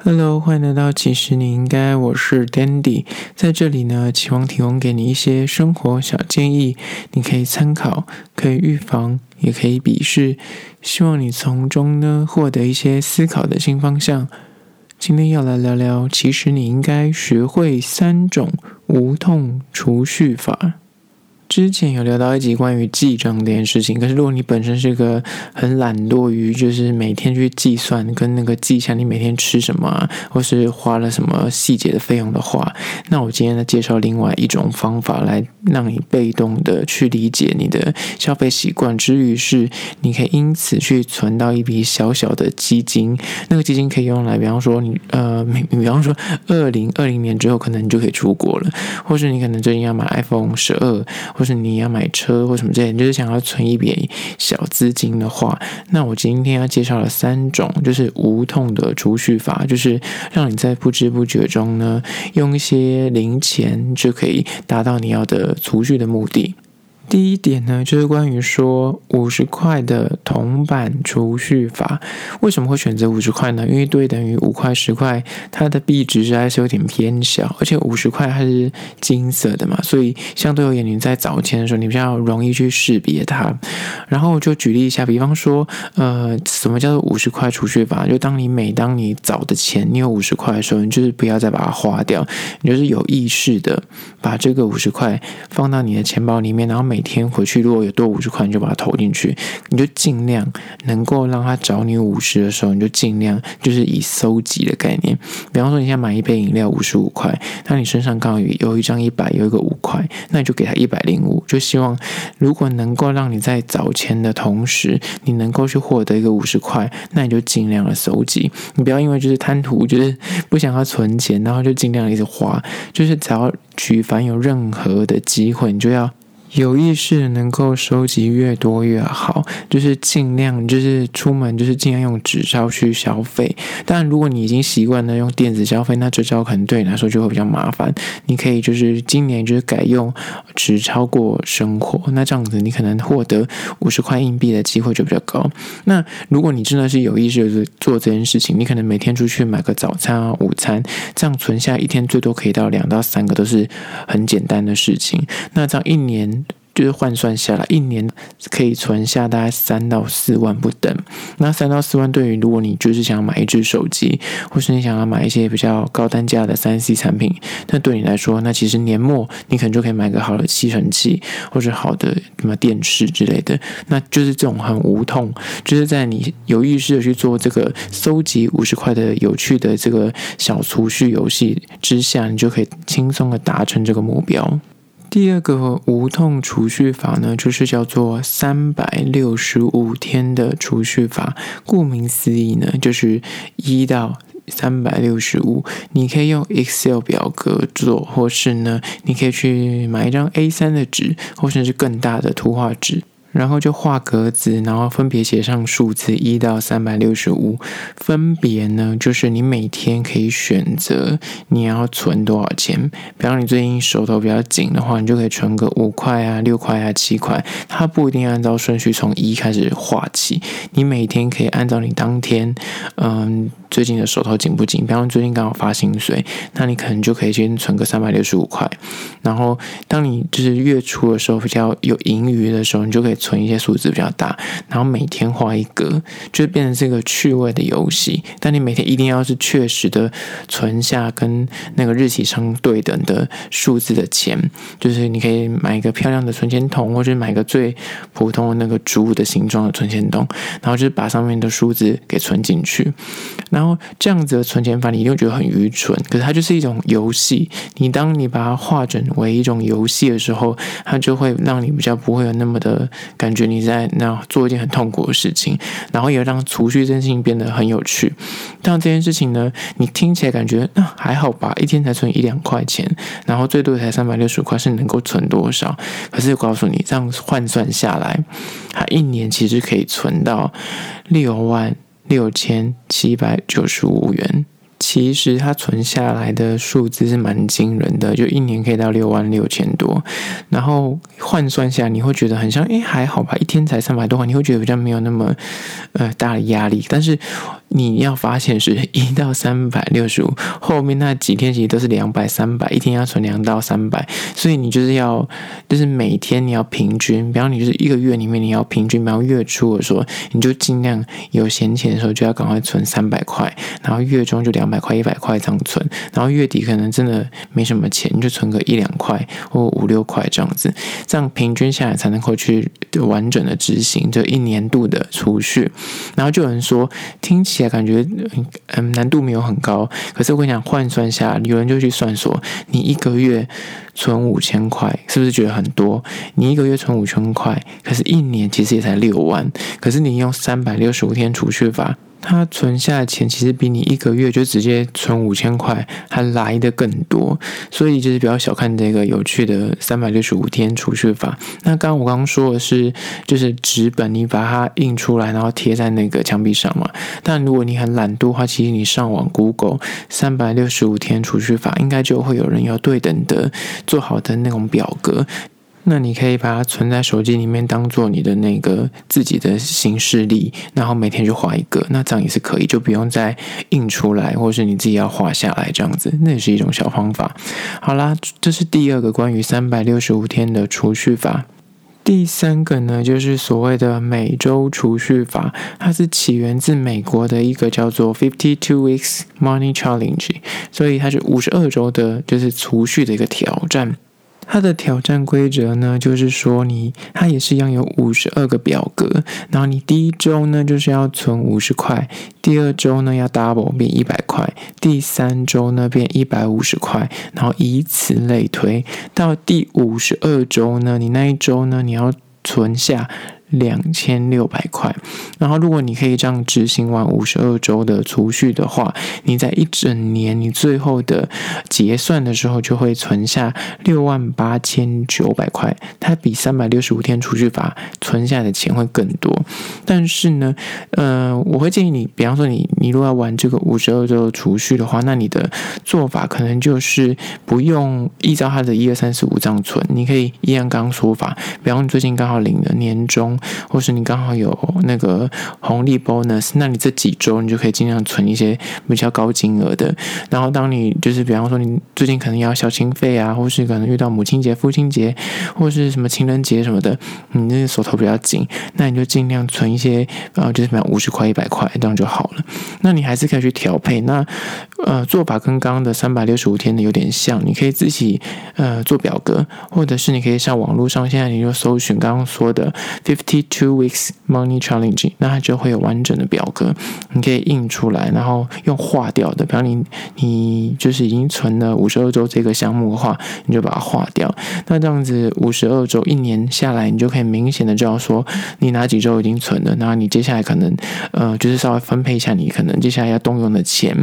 Hello，欢迎来到其实你应该，我是 Dandy，在这里呢，期望提供给你一些生活小建议，你可以参考，可以预防，也可以鄙视，希望你从中呢获得一些思考的新方向。今天要来聊聊，其实你应该学会三种无痛储蓄法。之前有聊到一集关于记账这件事情，可是如果你本身是个很懒惰于就是每天去计算跟那个记下你每天吃什么啊，或是花了什么细节的费用的话，那我今天来介绍另外一种方法，来让你被动的去理解你的消费习惯之余，是你可以因此去存到一笔小小的基金，那个基金可以用来，比方说你呃，比方说二零二零年之后可能你就可以出国了，或是你可能最近要买 iPhone 十二。或是你要买车或什么之类，你就是想要存一笔小资金的话，那我今天要介绍了三种就是无痛的储蓄法，就是让你在不知不觉中呢，用一些零钱就可以达到你要的储蓄的目的。第一点呢，就是关于说五十块的铜板储蓄法，为什么会选择五十块呢？因为对等于五块、十块，它的币值实在是有点偏小，而且五十块它是金色的嘛，所以相对而言，你在找钱的时候，你比较容易去识别它。然后就举例一下，比方说，呃，什么叫做五十块储蓄法？就当你每当你找的钱，你有五十块的时候，你就是不要再把它花掉，你就是有意识的把这个五十块放到你的钱包里面，然后每每天回去，如果有多五十块，你就把它投进去。你就尽量能够让他找你五十的时候，你就尽量就是以搜集的概念。比方说，你现在买一杯饮料五十五块，那你身上刚好有一张一百，有一个五块，那你就给他一百零五。就希望如果能够让你在找钱的同时，你能够去获得一个五十块，那你就尽量的搜集。你不要因为就是贪图，就是不想要存钱，然后就尽量一直花。就是只要举凡有任何的机会，你就要。有意识能够收集越多越好，就是尽量就是出门就是尽量用纸钞去消费。当然，如果你已经习惯了用电子消费，那这招可能对你来说就会比较麻烦。你可以就是今年就是改用纸钞过生活，那这样子你可能获得五十块硬币的机会就比较高。那如果你真的是有意识的做这件事情，你可能每天出去买个早餐啊、午餐，这样存下一天最多可以到两到三个，都是很简单的事情。那这样一年。就是换算下来，一年可以存下大概三到四万不等。那三到四万，对于如果你就是想要买一支手机，或是你想要买一些比较高单价的三 C 产品，那对你来说，那其实年末你可能就可以买个好的吸尘器，或者好的什么电视之类的。那就是这种很无痛，就是在你有意识的去做这个收集五十块的有趣的这个小储蓄游戏之下，你就可以轻松的达成这个目标。第二个无痛储蓄法呢，就是叫做三百六十五天的储蓄法。顾名思义呢，就是一到三百六十五。你可以用 Excel 表格做，或是呢，你可以去买一张 A 三的纸，或者是更大的图画纸。然后就画格子，然后分别写上数字一到三百六十五，分别呢就是你每天可以选择你要存多少钱。比方你最近手头比较紧的话，你就可以存个五块啊、六块啊、七块。它不一定按照顺序从一开始画起，你每天可以按照你当天，嗯。最近的手头紧不紧？比方最近刚好发薪水，那你可能就可以先存个三百六十五块。然后，当你就是月初的时候比较有盈余的时候，你就可以存一些数字比较大。然后每天画一格，就变成这个趣味的游戏。但你每天一定要是确实的存下跟那个日期相对等的数字的钱。就是你可以买一个漂亮的存钱筒，或者买个最普通的那个猪的形状的存钱筒，然后就是把上面的数字给存进去。然后这样子的存钱法，你一定觉得很愚蠢。可是它就是一种游戏。你当你把它化整为一种游戏的时候，它就会让你比较不会有那么的感觉你在那做一件很痛苦的事情。然后也让储蓄这件事情变得很有趣。但这件事情呢，你听起来感觉那还好吧，一天才存一两块钱，然后最多才三百六十块，是能够存多少？可是我告诉你，这样换算下来，它一年其实可以存到六万。六千七百九十五元，其实它存下来的数字是蛮惊人的，就一年可以到六万六千多。然后换算下来，你会觉得很像，诶，还好吧，一天才三百多块，你会觉得比较没有那么呃大的压力。但是你要发现是一到三百六十五，后面那几天其实都是两百、三百，一天要存两到三百，所以你就是要，就是每天你要平均，比方你就是一个月里面你要平均，比方月初的时候，你就尽量有闲钱的时候就要赶快存三百块，然后月中就两百块、一百块这样存，然后月底可能真的没什么钱，你就存个一两块或五六块这样子，这样平均下来才能够去完整的执行这一年度的储蓄。然后就有人说，听起感觉嗯难度没有很高，可是我跟你讲，换算下，有人就去算说，你一个月存五千块，是不是觉得很多？你一个月存五千块，可是一年其实也才六万，可是你用三百六十五天储蓄法。他存下的钱其实比你一个月就直接存五千块还来的更多，所以就是比较小看这个有趣的三百六十五天储蓄法。那刚刚我刚刚说的是，就是纸本你把它印出来，然后贴在那个墙壁上嘛。但如果你很懒惰的话，其实你上网 Google 三百六十五天储蓄法，应该就会有人有对等的做好的那种表格。那你可以把它存在手机里面，当做你的那个自己的行事历，然后每天就画一个，那这样也是可以，就不用再印出来，或是你自己要画下来这样子，那也是一种小方法。好啦，这是第二个关于三百六十五天的储蓄法。第三个呢，就是所谓的每周储蓄法，它是起源自美国的一个叫做 Fifty Two Weeks Money Challenge，所以它是五十二周的，就是储蓄的一个挑战。它的挑战规则呢，就是说你它也是一样有五十二个表格，然后你第一周呢就是要存五十块，第二周呢要 double 变一百块，第三周呢变一百五十块，然后以此类推，到第五十二周呢，你那一周呢你要存下。两千六百块，然后如果你可以这样执行完五十二周的储蓄的话，你在一整年你最后的结算的时候就会存下六万八千九百块，它比三百六十五天储蓄法存下的钱会更多。但是呢，呃，我会建议你，比方说你你如果要玩这个五十二周储蓄的话，那你的做法可能就是不用依照它的一二三四五这样存，你可以一样刚刚说法，比方你最近刚好领了年终。或是你刚好有那个红利 bonus，那你这几周你就可以尽量存一些比较高金额的。然后当你就是比方说你最近可能要孝亲费啊，或是可能遇到母亲节、父亲节，或是什么情人节什么的，你那个手头比较紧，那你就尽量存一些，呃，就是比方五十块、一百块这样就好了。那你还是可以去调配。那呃做法跟刚刚的三百六十五天的有点像，你可以自己呃做表格，或者是你可以上网络上，现在你就搜寻刚刚说的 fifty。T two weeks money challenge，那它就会有完整的表格，你可以印出来，然后用划掉的。比方你你就是已经存了五十二周这个项目的话，你就把它划掉。那这样子五十二周一年下来，你就可以明显的知道说你哪几周已经存了，那你接下来可能呃就是稍微分配一下，你可能接下来要动用的钱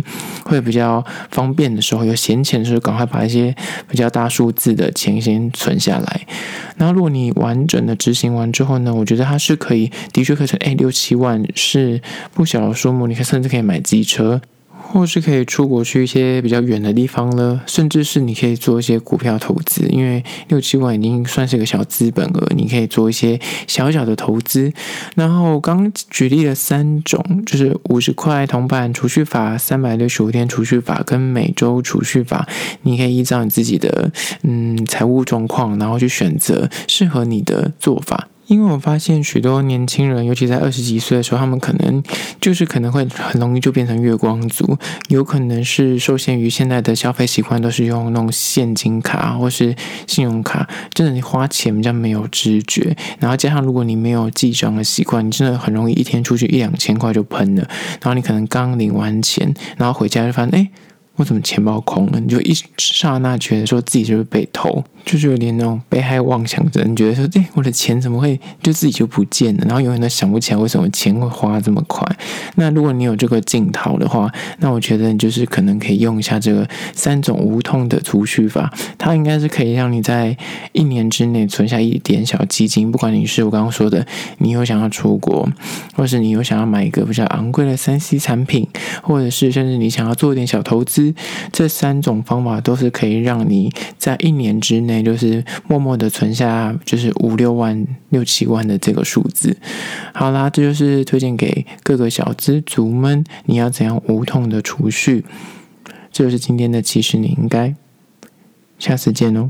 会比较方便的时候，有闲钱的时候，赶快把一些比较大数字的钱先存下来。那如果你完整的执行完之后呢，我觉得。觉得它是可以，的确可以存，哎，六七万是不小的数目，你可甚至可以买机车，或是可以出国去一些比较远的地方了，甚至是你可以做一些股票投资，因为六七万已经算是一个小资本额，你可以做一些小小的投资。然后刚举例了三种，就是五十块铜板储蓄法、三百六十五天储蓄法跟每周储蓄法，你可以依照你自己的嗯财务状况，然后去选择适合你的做法。因为我发现许多年轻人，尤其在二十几岁的时候，他们可能就是可能会很容易就变成月光族，有可能是受限于现在的消费习惯都是用那种现金卡或是信用卡，真的你花钱比较没有知觉，然后加上如果你没有记账的习惯，你真的很容易一天出去一两千块就喷了，然后你可能刚领完钱，然后回家就发现哎。诶我怎么钱包空了？你就一刹那觉得说自己就是被偷，就是有点那种被害妄想症。你觉得说，哎，我的钱怎么会就自己就不见了？然后永远都想不起来为什么钱会花这么快。那如果你有这个镜头的话，那我觉得你就是可能可以用一下这个三种无痛的储蓄法，它应该是可以让你在一年之内存下一点小基金。不管你是我刚刚说的，你有想要出国，或是你有想要买一个比较昂贵的三 C 产品，或者是甚至你想要做一点小投资。这三种方法都是可以让你在一年之内，就是默默的存下，就是五六万、六七万的这个数字。好啦，这就是推荐给各个小资族们，你要怎样无痛的储蓄。这就是今天的，其实你应该，下次见哦。